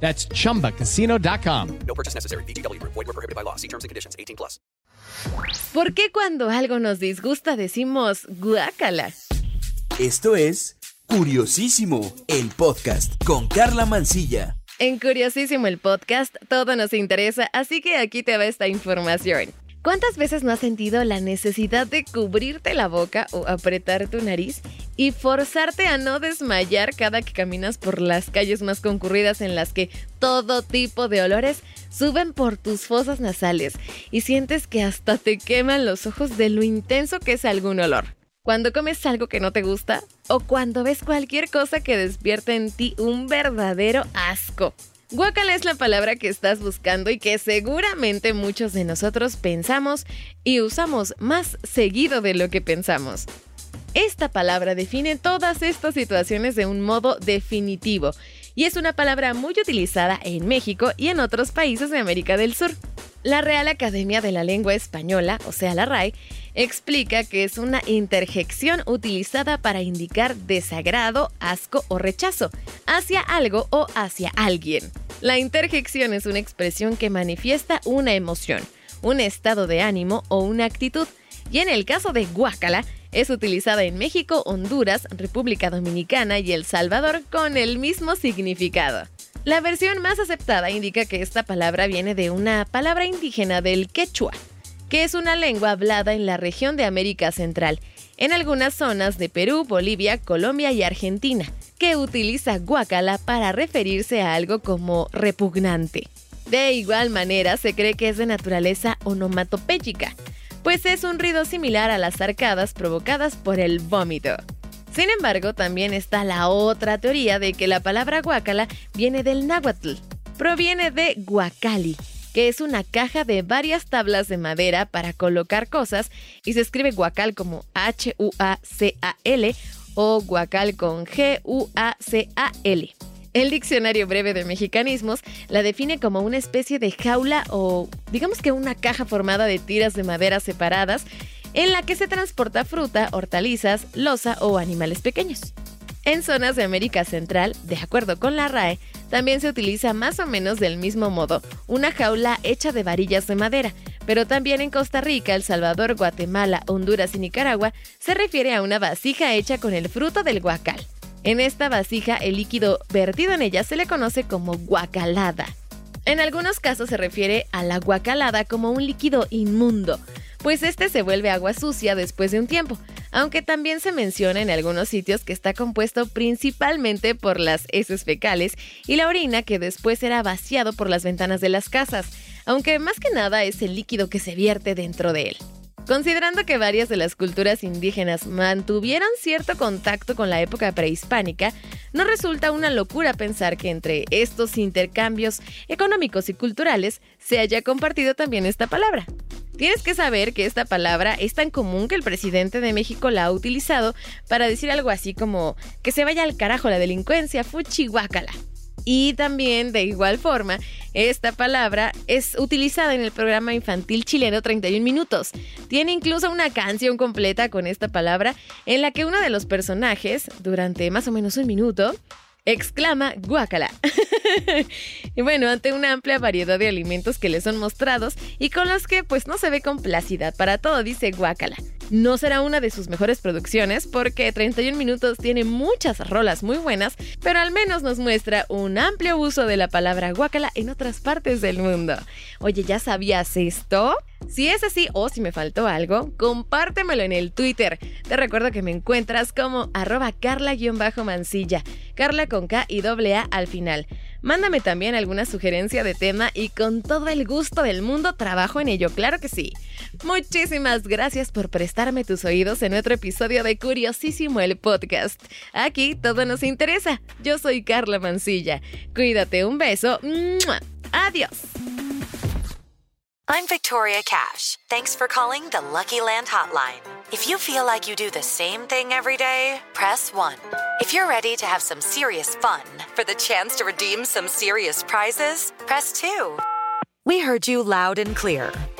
That's chumbacasino.com. No purchase necessary. BGW. Void were prohibited by law. See terms and conditions. 18 plus. ¿Por qué cuando algo nos disgusta decimos guácala? Esto es Curiosísimo, el podcast con Carla Mancilla. En Curiosísimo el podcast, todo nos interesa, así que aquí te va esta información. ¿Cuántas veces no has sentido la necesidad de cubrirte la boca o apretar tu nariz y forzarte a no desmayar cada que caminas por las calles más concurridas en las que todo tipo de olores suben por tus fosas nasales y sientes que hasta te queman los ojos de lo intenso que es algún olor? Cuando comes algo que no te gusta o cuando ves cualquier cosa que despierte en ti un verdadero asco. Guacala es la palabra que estás buscando y que seguramente muchos de nosotros pensamos y usamos más seguido de lo que pensamos. Esta palabra define todas estas situaciones de un modo definitivo y es una palabra muy utilizada en México y en otros países de América del Sur. La Real Academia de la Lengua Española, o sea, la RAE, explica que es una interjección utilizada para indicar desagrado, asco o rechazo hacia algo o hacia alguien. La interjección es una expresión que manifiesta una emoción, un estado de ánimo o una actitud, y en el caso de guácala, es utilizada en México, Honduras, República Dominicana y El Salvador con el mismo significado. La versión más aceptada indica que esta palabra viene de una palabra indígena del quechua, que es una lengua hablada en la región de América Central, en algunas zonas de Perú, Bolivia, Colombia y Argentina, que utiliza guacala para referirse a algo como repugnante. De igual manera, se cree que es de naturaleza onomatopéyica, pues es un ruido similar a las arcadas provocadas por el vómito. Sin embargo, también está la otra teoría de que la palabra guacala viene del náhuatl. Proviene de guacali, que es una caja de varias tablas de madera para colocar cosas y se escribe guacal como H-U-A-C-A-L o guacal con G-U-A-C-A-L. El diccionario breve de mexicanismos la define como una especie de jaula o digamos que una caja formada de tiras de madera separadas en la que se transporta fruta, hortalizas, loza o animales pequeños. En zonas de América Central, de acuerdo con la RAE, también se utiliza más o menos del mismo modo, una jaula hecha de varillas de madera, pero también en Costa Rica, El Salvador, Guatemala, Honduras y Nicaragua se refiere a una vasija hecha con el fruto del guacal. En esta vasija, el líquido vertido en ella se le conoce como guacalada. En algunos casos se refiere a la guacalada como un líquido inmundo, pues este se vuelve agua sucia después de un tiempo, aunque también se menciona en algunos sitios que está compuesto principalmente por las heces fecales y la orina que después era vaciado por las ventanas de las casas, aunque más que nada es el líquido que se vierte dentro de él. Considerando que varias de las culturas indígenas mantuvieron cierto contacto con la época prehispánica, no resulta una locura pensar que entre estos intercambios económicos y culturales se haya compartido también esta palabra. Tienes que saber que esta palabra es tan común que el presidente de México la ha utilizado para decir algo así como que se vaya al carajo la delincuencia, fuchihuacala. Y también, de igual forma, esta palabra es utilizada en el programa infantil chileno 31 minutos. Tiene incluso una canción completa con esta palabra en la que uno de los personajes, durante más o menos un minuto, exclama guácala. y bueno, ante una amplia variedad de alimentos que le son mostrados y con los que pues no se ve complacidad para todo, dice guácala. No será una de sus mejores producciones porque 31 minutos tiene muchas rolas muy buenas, pero al menos nos muestra un amplio uso de la palabra guácala en otras partes del mundo. Oye, ¿ya sabías esto? Si es así o si me faltó algo, compártemelo en el Twitter. Te recuerdo que me encuentras como arroba carla-mancilla, carla con K y doble A al final. Mándame también alguna sugerencia de tema y con todo el gusto del mundo trabajo en ello, claro que sí. Muchísimas gracias por prestarme tus oídos en otro episodio de Curiosísimo el podcast. Aquí todo nos interesa. Yo soy Carla Mancilla. Cuídate, un beso. Adiós. I'm Victoria Cash. Thanks for calling the Lucky Land Hotline. If you feel like you do the same thing every day, press 1. If you're ready to have some serious fun for the chance to redeem some serious prizes, press 2. We heard you loud and clear.